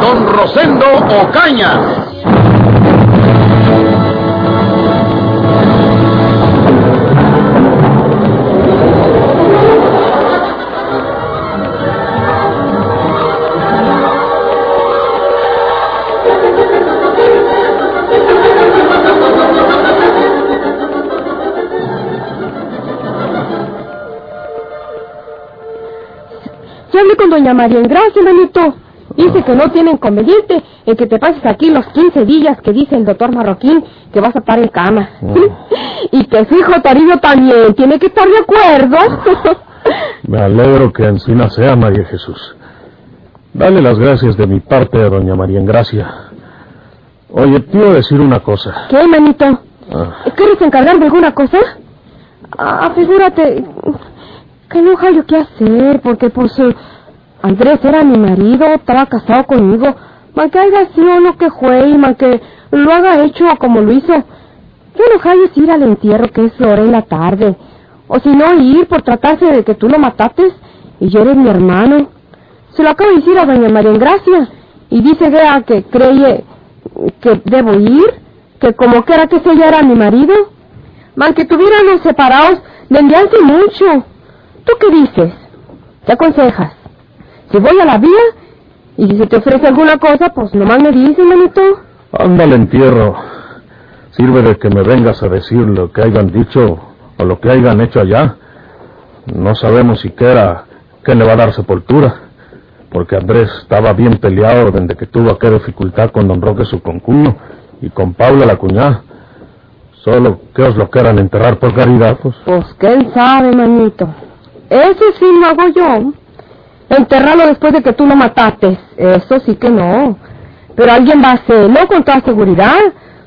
Don Rosendo Ocaña. Hablé con doña María Engracia, manito. Dice que no tiene inconveniente en que te pases aquí los 15 días que dice el doctor Marroquín que vas a estar en cama. y que su hijo Toribio también tiene que estar de acuerdo. Me alegro que encina sea María Jesús. Dale las gracias de mi parte a doña María Engracia. Oye, te iba a decir una cosa. ¿Qué, manito? Ah, ¿Quieres encargar de alguna cosa? Ah, figúrate que no hallo qué hacer, porque pues eh, Andrés era mi marido, estaba casado conmigo. Man que haya sido lo que fue y man que lo haga hecho como lo hizo. Yo no hallo ir al entierro que es hora en la tarde. O si no, ir por tratarse de que tú lo matates y yo eres mi hermano. Se lo acabo de decir a doña María Engracia y dice que cree que debo ir, que como que era que ella era mi marido. Man que tuviéramos separados desde hace mucho. ¿Tú qué dices? ¿Qué aconsejas? Voy a la vía y si se te ofrece alguna cosa, pues nomás me dices, manito. anda al entierro. Sirve de que me vengas a decir lo que hayan dicho o lo que hayan hecho allá. No sabemos siquiera quién le va a dar sepultura. Porque Andrés estaba bien peleado desde que tuvo aquella dificultad con don Roque su concuño y con Paula la cuñada. Solo que os lo quieran enterrar por caridad, pues. Pues quién sabe, manito. Eso sí lo hago yo. Enterrarlo después de que tú lo mataste. Eso sí que no. Pero alguien va a hacerlo con toda seguridad.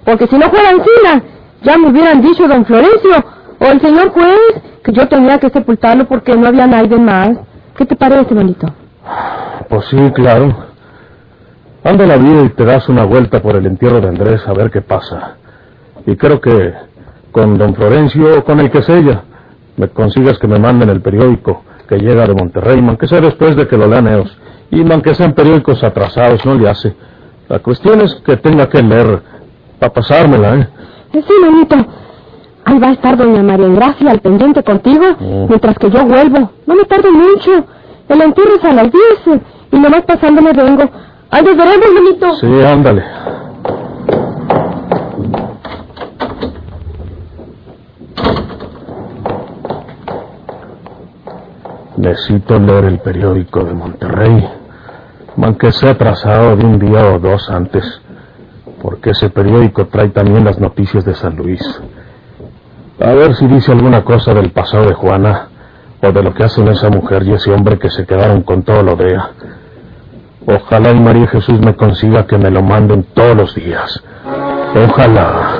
Porque si no fuera encima, ya me hubieran dicho don Florencio o el señor juez que yo tenía que sepultarlo porque no había nadie más. ¿Qué te parece, manito? Pues sí, claro. Anda la vía y te das una vuelta por el entierro de Andrés a ver qué pasa. Y creo que con don Florencio o con el que sea, me consigas que me manden el periódico que llega de Monterrey, aunque sea después de que lo lean ellos. Y aunque sean periódicos atrasados, no le hace. La cuestión es que tenga que leer para pasármela, ¿eh? Eh, Sí, manito. Ahí va a estar doña María Engracia al pendiente contigo, Mm. mientras que yo vuelvo. No me tardo mucho. El entierro es a las 10 y nomás pasándome vengo. Nos veremos, manito. Sí, ándale. Necesito leer el periódico de Monterrey, aunque sea atrasado de un día o dos antes, porque ese periódico trae también las noticias de San Luis. A ver si dice alguna cosa del pasado de Juana, o de lo que hacen esa mujer y ese hombre que se quedaron con todo lo de. Ojalá y María Jesús me consiga que me lo manden todos los días. Ojalá.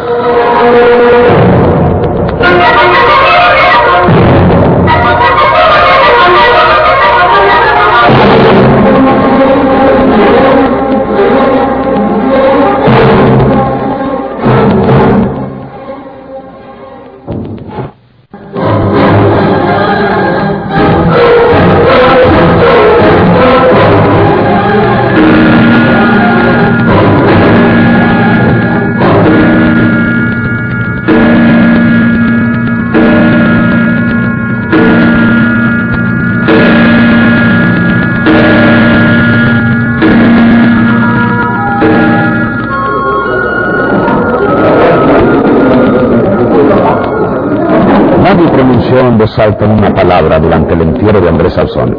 Pronunció en una palabra durante el entierro de Andrés Alzón.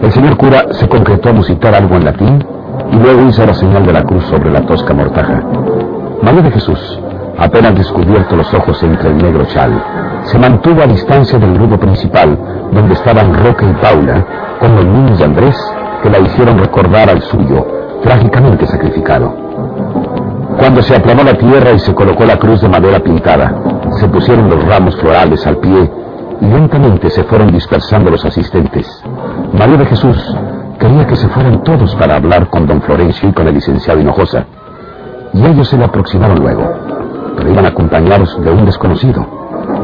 El señor cura se concretó a musitar algo en latín y luego hizo la señal de la cruz sobre la tosca mortaja. María de Jesús, apenas descubierto los ojos entre el negro chal, se mantuvo a distancia del grupo principal, donde estaban Roque y Paula, con los niños de Andrés, que la hicieron recordar al suyo, trágicamente sacrificado. Cuando se aplanó la tierra y se colocó la cruz de madera pintada, se pusieron los ramos florales al pie lentamente se fueron dispersando los asistentes. María de Jesús quería que se fueran todos para hablar con don Florencio y con el licenciado Hinojosa. Y ellos se le aproximaron luego, pero iban acompañados de un desconocido,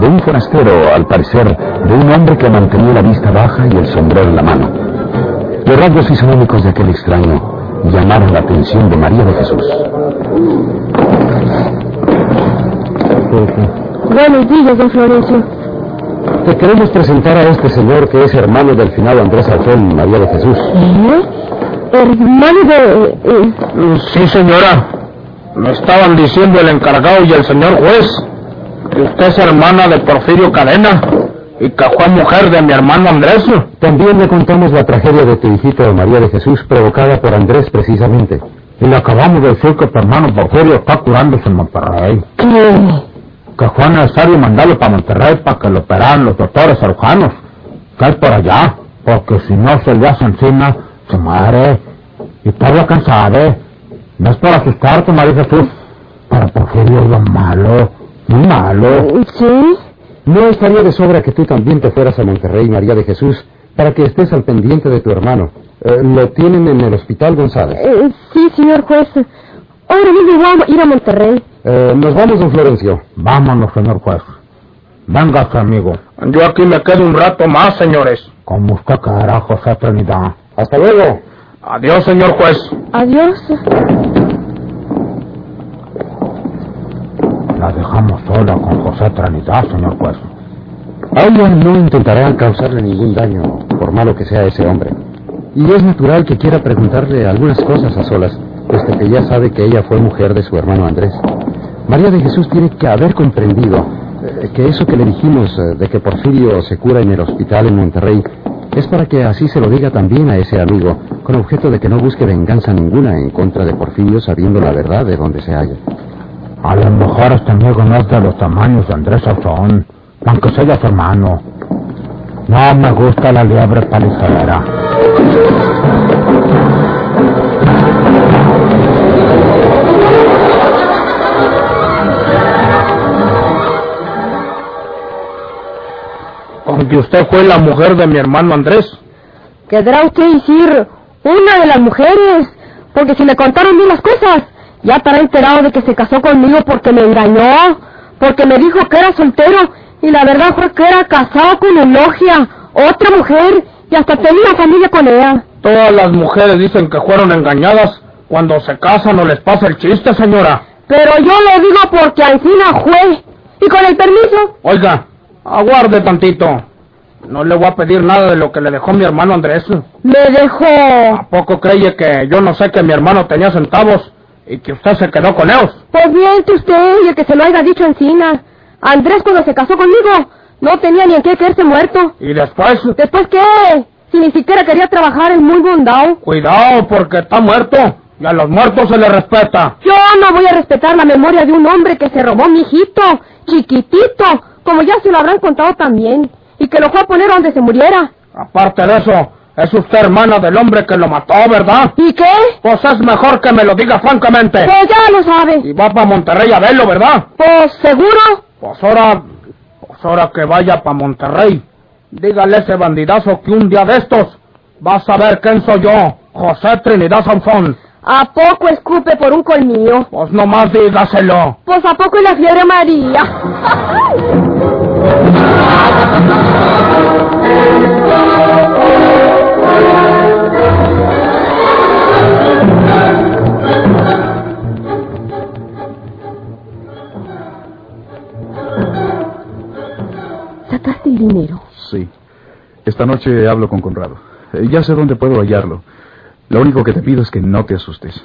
de un forastero, al parecer, de un hombre que mantenía la vista baja y el sombrero en la mano. Los rasgos fisionómicos de aquel extraño llamaron la atención de María de Jesús. Buenos días, don Florencio. Te queremos presentar a este señor que es hermano del finado Andrés Alfón María de Jesús. ¿Eh? Hermano de... eh, Sí, señora. Me estaban diciendo el encargado y el señor juez que usted es hermana de Porfirio Cadena y que fue mujer de mi hermano Andrés. También le contamos la tragedia de tu hijito María de Jesús provocada por Andrés precisamente. Y le acabamos de decir que tu hermano Porfirio está curándose en Monterrey. ¿qué? Que fue necesario mandarlo para Monterrey para que lo operaran los doctores cirujanos. Que es por allá. Porque si no se le hace encima, se muere. Y Pablo cansado. No es para asustarte, María Jesús. Para Porfirio es lo malo. Muy malo. ¿Sí? No estaría de sobra que tú también te fueras a Monterrey, María de Jesús, para que estés al pendiente de tu hermano. Eh, lo tienen en el hospital González. Eh, sí, señor juez. Ahora mismo voy a ir a Monterrey. Eh, nos vamos, don Florencio. Vámonos, señor juez. Véngase, amigo. Yo aquí me quedo un rato más, señores. Como usted querrá, José Trinidad. Hasta luego. Adiós, señor juez. Adiós. La dejamos sola con José Trinidad, señor juez. A ella no intentará causarle ningún daño, por malo que sea ese hombre. Y es natural que quiera preguntarle algunas cosas a solas, puesto que ya sabe que ella fue mujer de su hermano Andrés. María de Jesús tiene que haber comprendido eh, que eso que le dijimos eh, de que Porfirio se cura en el hospital en Monterrey es para que así se lo diga también a ese amigo, con objeto de que no busque venganza ninguna en contra de Porfirio sabiendo la verdad de dónde se halla. A lo mejor este amigo no es de los tamaños de Andrés Alzón, aunque sea su hermano. No me gusta la liebre palicera. Porque usted fue la mujer de mi hermano Andrés. Quedará usted decir una de las mujeres, porque si le contaron bien las cosas, ya estará enterado de que se casó conmigo porque me engañó, porque me dijo que era soltero, y la verdad fue que era casado con Elogia, otra mujer, y hasta tenía familia con ella. Todas las mujeres dicen que fueron engañadas. Cuando se casan no les pasa el chiste, señora. Pero yo lo digo porque Ancina fue, y con el permiso, Oiga, aguarde tantito. No le voy a pedir nada de lo que le dejó mi hermano Andrés. me dejó. ¿A poco cree que yo no sé que mi hermano tenía centavos y que usted se quedó con ellos? Pues miente usted y el que se lo haya dicho Encina. Andrés cuando se casó conmigo no tenía ni en qué creerse muerto. Y después, ¿Después qué? Si ni siquiera quería trabajar en muy bondado. cuidado porque está muerto y a los muertos se les respeta. Yo no voy a respetar la memoria de un hombre que se robó mi hijito, chiquitito, como ya se lo habrán contado también, y que lo fue a poner donde se muriera. Aparte de eso, es usted hermana del hombre que lo mató, ¿verdad? ¿Y qué? Pues es mejor que me lo diga francamente. Pues ya lo sabe. Y va para Monterrey a verlo, ¿verdad? Pues seguro. Pues ahora, pues ahora que vaya para Monterrey, dígale a ese bandidazo que un día de estos va a saber quién soy yo, José Trinidad Sanfón. ¿A poco escupe por un colmillo? Pues nomás dígaselo. Pues a poco y la fiebre María. ¿Sacaste el dinero? Sí. Esta noche hablo con Conrado. Eh, Ya sé dónde puedo hallarlo. Lo único que te pido es que no te asustes.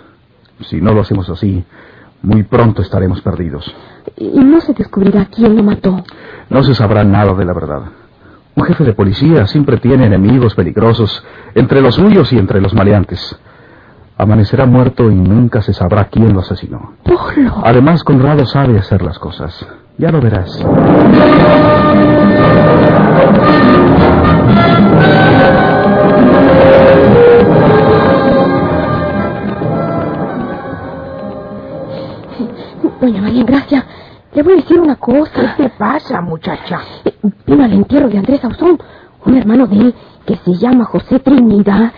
Si no lo hacemos así, muy pronto estaremos perdidos. Y no se descubrirá quién lo mató. No se sabrá nada de la verdad. Un jefe de policía siempre tiene enemigos peligrosos entre los suyos y entre los maleantes. Amanecerá muerto y nunca se sabrá quién lo asesinó. Polo. Además, Conrado sabe hacer las cosas. Ya lo verás. Cosa. ¿Qué te pasa, muchacha? Eh, Vino al entierro de Andrés Ausón, un hermano de él que se llama José Trinidad.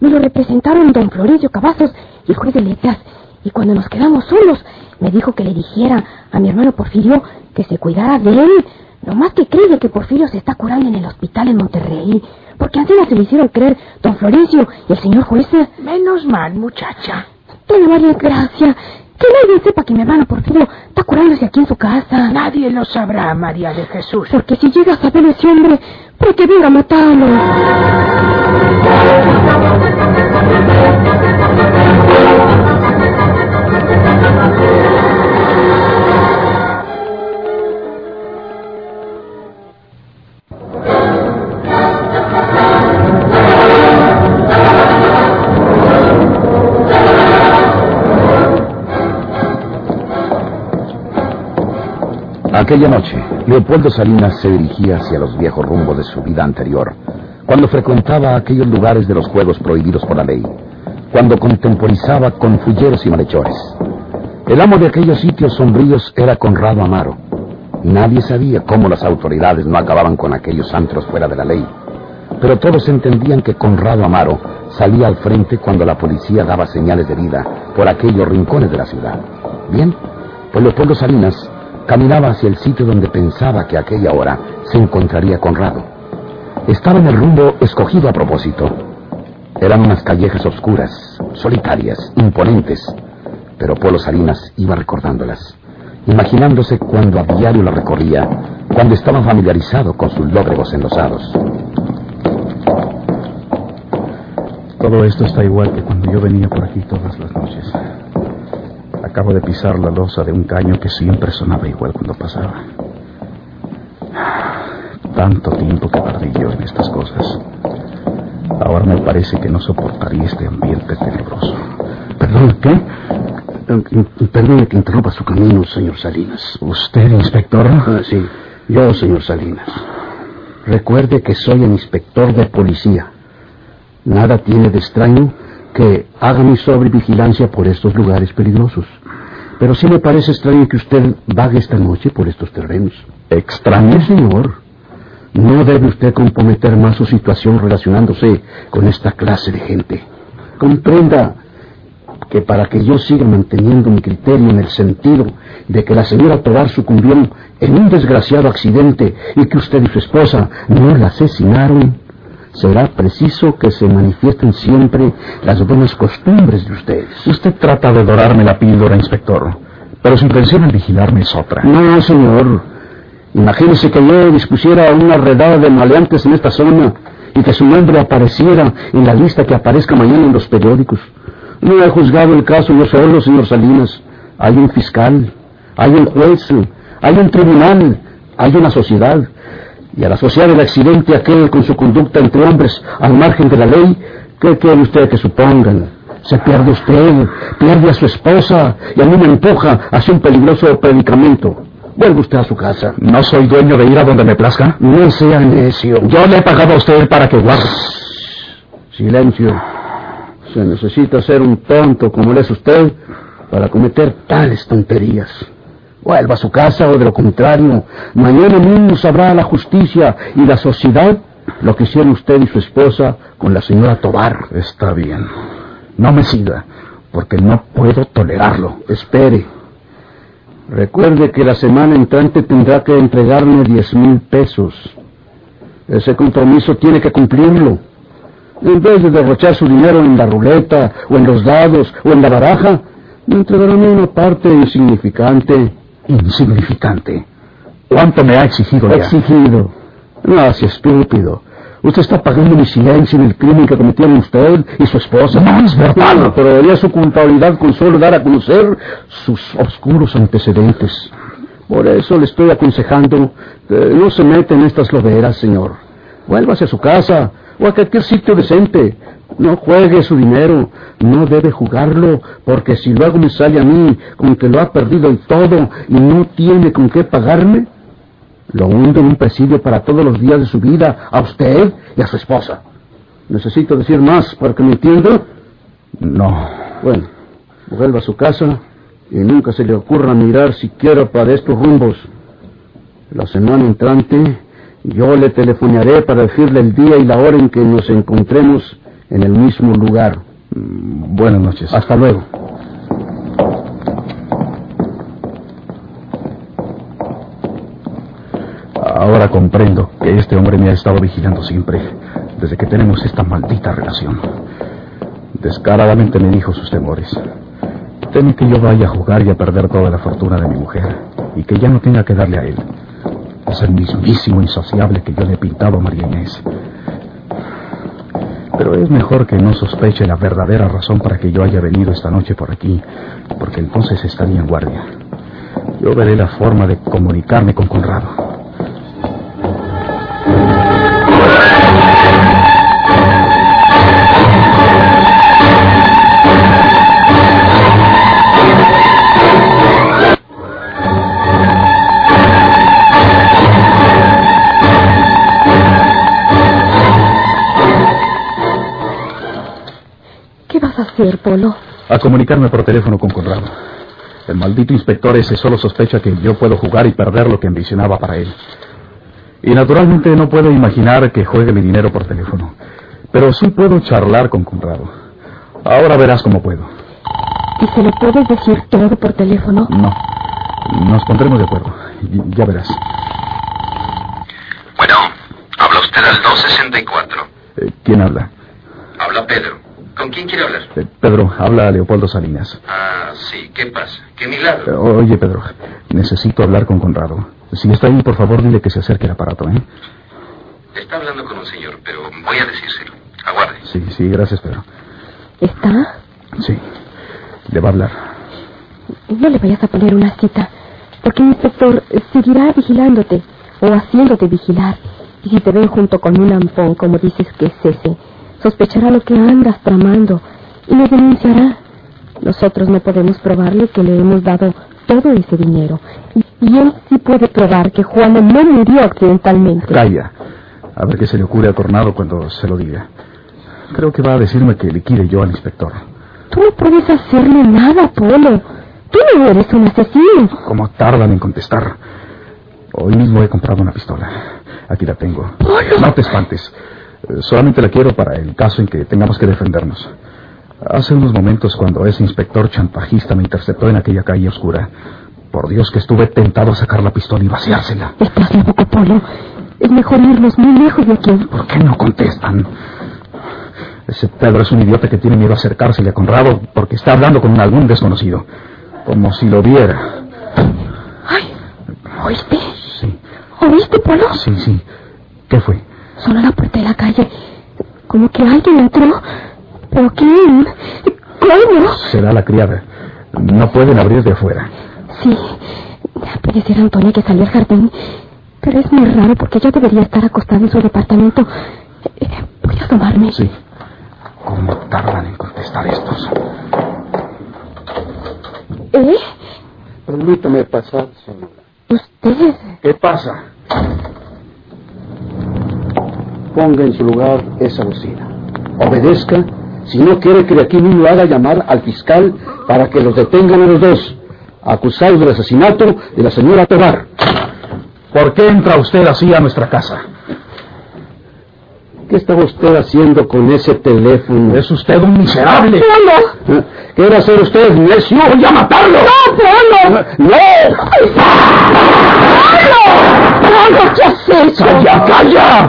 Me lo representaron don Florencio Cavazos y el juez de letras. Y cuando nos quedamos solos, me dijo que le dijera a mi hermano Porfirio que se cuidara de él. Nomás que cree que Porfirio se está curando en el hospital en Monterrey. Porque antes se lo hicieron creer don Florencio y el señor juez. Menos mal, muchacha. Doña María Gracia, que nadie sepa que mi hermano Porfirio está curándose aquí en su casa. Nadie lo sabrá, María de Jesús. Porque si llega a saber ese hombre, ¿por qué venga a matarlo? Aquella noche, Leopoldo Salinas se dirigía hacia los viejos rumbos de su vida anterior, cuando frecuentaba aquellos lugares de los juegos prohibidos por la ley, cuando contemporizaba con fulleros y malhechores. El amo de aquellos sitios sombríos era Conrado Amaro. Nadie sabía cómo las autoridades no acababan con aquellos antros fuera de la ley, pero todos entendían que Conrado Amaro salía al frente cuando la policía daba señales de vida por aquellos rincones de la ciudad. Bien, pues Leopoldo Salinas caminaba hacia el sitio donde pensaba que a aquella hora se encontraría Conrado. Estaba en el rumbo escogido a propósito. Eran unas callejas oscuras, solitarias, imponentes, pero Polo Salinas iba recordándolas, imaginándose cuando a diario la recorría, cuando estaba familiarizado con sus lóbregos enlosados. Todo esto está igual que cuando yo venía por aquí todas las noches. Acabo de pisar la losa de un caño que siempre sonaba igual cuando pasaba. Tanto tiempo que perdí yo en estas cosas. Ahora me parece que no soportaría este ambiente tenebroso. Perdón, ¿qué? Eh, Perdone que interrumpa su camino, señor Salinas. ¿Usted, inspector? Ah, sí, yo, señor Salinas. Recuerde que soy el inspector de policía. Nada tiene de extraño que haga mi sobrevigilancia por estos lugares peligrosos. Pero sí me parece extraño que usted vague esta noche por estos terrenos. ¿Extraño? señor. No debe usted comprometer más su situación relacionándose con esta clase de gente. Comprenda que para que yo siga manteniendo mi criterio en el sentido de que la señora Tobar sucumbió en un desgraciado accidente y que usted y su esposa no la asesinaron, será preciso que se manifiesten siempre las buenas costumbres de ustedes. Usted trata de dorarme la píldora, inspector, pero su intención al vigilarme es otra. No, señor. Imagínese que yo dispusiera una redada de maleantes en esta zona y que su nombre apareciera en la lista que aparezca mañana en los periódicos. No he juzgado el caso yo solo, señor Salinas. Hay un fiscal, hay un juez, hay un tribunal, hay una sociedad. Y al asociar el accidente aquel con su conducta entre hombres al margen de la ley, ¿qué quiere usted que supongan? Se pierde usted, pierde a su esposa y a mí me empuja hacia un peligroso predicamento. Vuelve usted a su casa. ¿No soy dueño de ir a donde me plazca? No sea necio. Yo le he pagado a usted para que guarde. Silencio. Se necesita ser un tonto como lo es usted para cometer tales tonterías. Vuelva a su casa o de lo contrario, mañana mismo sabrá la justicia y la sociedad lo que hicieron usted y su esposa con la señora Tobar. Está bien. No me siga, porque no puedo tolerarlo. Espere. Recuerde que la semana entrante tendrá que entregarme diez mil pesos. Ese compromiso tiene que cumplirlo. En vez de derrochar su dinero en la ruleta, o en los dados, o en la baraja, me entregará una parte insignificante. Insignificante. ¿Cuánto me ha exigido ya? Exigido. No, si estúpido. Usted está pagando mi silencio en el crimen que cometieron usted y su esposa. No es verdad. No, pero vería su culpabilidad con solo dar a conocer sus oscuros antecedentes. Por eso le estoy aconsejando que no se meta en estas loderas, señor. Vuélvase a su casa o a cualquier sitio decente. No juegue su dinero, no debe jugarlo, porque si luego me sale a mí con que lo ha perdido el todo y no tiene con qué pagarme, lo hundo en un presidio para todos los días de su vida, a usted y a su esposa. ¿Necesito decir más para que me entienda? No. Bueno, vuelva a su casa y nunca se le ocurra mirar siquiera para estos rumbos. La semana entrante yo le telefonearé para decirle el día y la hora en que nos encontremos en el mismo lugar. Mm, Buenas noches. Hasta luego. Ahora comprendo que este hombre me ha estado vigilando siempre, desde que tenemos esta maldita relación. Descaradamente me dijo sus temores. Teme que yo vaya a jugar y a perder toda la fortuna de mi mujer, y que ya no tenga que darle a él. Es el mismísimo insociable que yo le he pintado a María Inés. Pero es mejor que no sospeche la verdadera razón para que yo haya venido esta noche por aquí, porque entonces estaría en guardia. Yo veré la forma de comunicarme con Conrado. Hacer, Polo? A comunicarme por teléfono con Conrado. El maldito inspector ese solo sospecha que yo puedo jugar y perder lo que ambicionaba para él. Y naturalmente no puedo imaginar que juegue mi dinero por teléfono. Pero sí puedo charlar con Conrado. Ahora verás cómo puedo. ¿Y se lo puedes decir todo por teléfono? No. Nos pondremos de acuerdo. Ya verás. Bueno, habla usted al 264. Eh, ¿Quién habla? Habla Pedro. ¿Con quién quiere hablar? Eh, Pedro, habla a Leopoldo Salinas. Ah, sí, ¿qué pasa? ¿Qué Eh, milagro? oye, Pedro, necesito hablar con Conrado. Si está ahí, por favor, dile que se acerque al aparato, ¿eh? Está hablando con un señor, pero voy a decírselo. Aguarde. Sí, sí, gracias, Pedro. ¿Está? Sí, le va a hablar. No le vayas a poner una cita, porque el inspector seguirá vigilándote o haciéndote vigilar. Y si te ven junto con un ampón, como dices que es ese, sospechará lo que andas tramando y lo denunciará. Nosotros no podemos probarle que le hemos dado todo ese dinero. Y, y él sí puede probar que Juana no murió accidentalmente. Calla. A ver qué se le ocurre a Tornado cuando se lo diga. Creo que va a decirme que liquide yo al inspector. Tú no puedes hacerle nada, Polo. Tú no eres un asesino. ¿Cómo tardan en contestar? Hoy mismo he comprado una pistola. Aquí la tengo. No te espantes. Solamente la quiero para el caso en que tengamos que defendernos. Hace unos momentos, cuando ese inspector chantajista me interceptó en aquella calle oscura, por Dios que estuve tentado a sacar la pistola y vaciársela. Estás loco, Polo. Es mejor irnos muy lejos de aquí. ¿Por qué no contestan? Ese Pedro es un idiota que tiene miedo a acercársele a Conrado porque está hablando con algún desconocido. Como si lo viera. Ay, ¿oíste? Sí, ¿Oíste, Polo? sí, sí. ¿Qué fue? Sonó la puerta de la calle. Como que alguien entró. ¿Pero quién? ¿Cómo? Será la criada. No pueden abrir de afuera. Sí, puede ser Antonia que salió al jardín. Pero es muy raro porque ella debería estar acostada en su departamento. Eh, Voy a asomarme. Sí. ¿Cómo tardan en contestar estos? ¿Eh? Permítame pasar, señora. ¿Usted? ¿Qué pasa? Ponga en su lugar esa bocina. Obedezca. Si no quiere que de aquí mismo haga llamar al fiscal para que los detengan a los dos, acusados del asesinato de la señora Tobar. ¿Por qué entra usted así a nuestra casa? ¿Qué estaba usted haciendo con ese teléfono? Es usted un miserable. ¿Eh? ¿Qué era hacer usted, necio? ¡Voy a matarlo! ¡No, Polo! ¡No! ¡Polo! ¿Qué has hecho? ¡Calla, calla!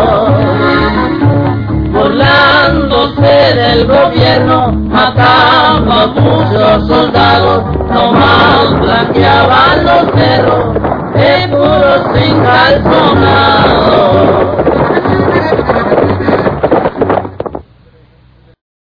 Burlándose del gobierno, mataba a muchos soldados, nomás blanqueaban los cerros de puros sin.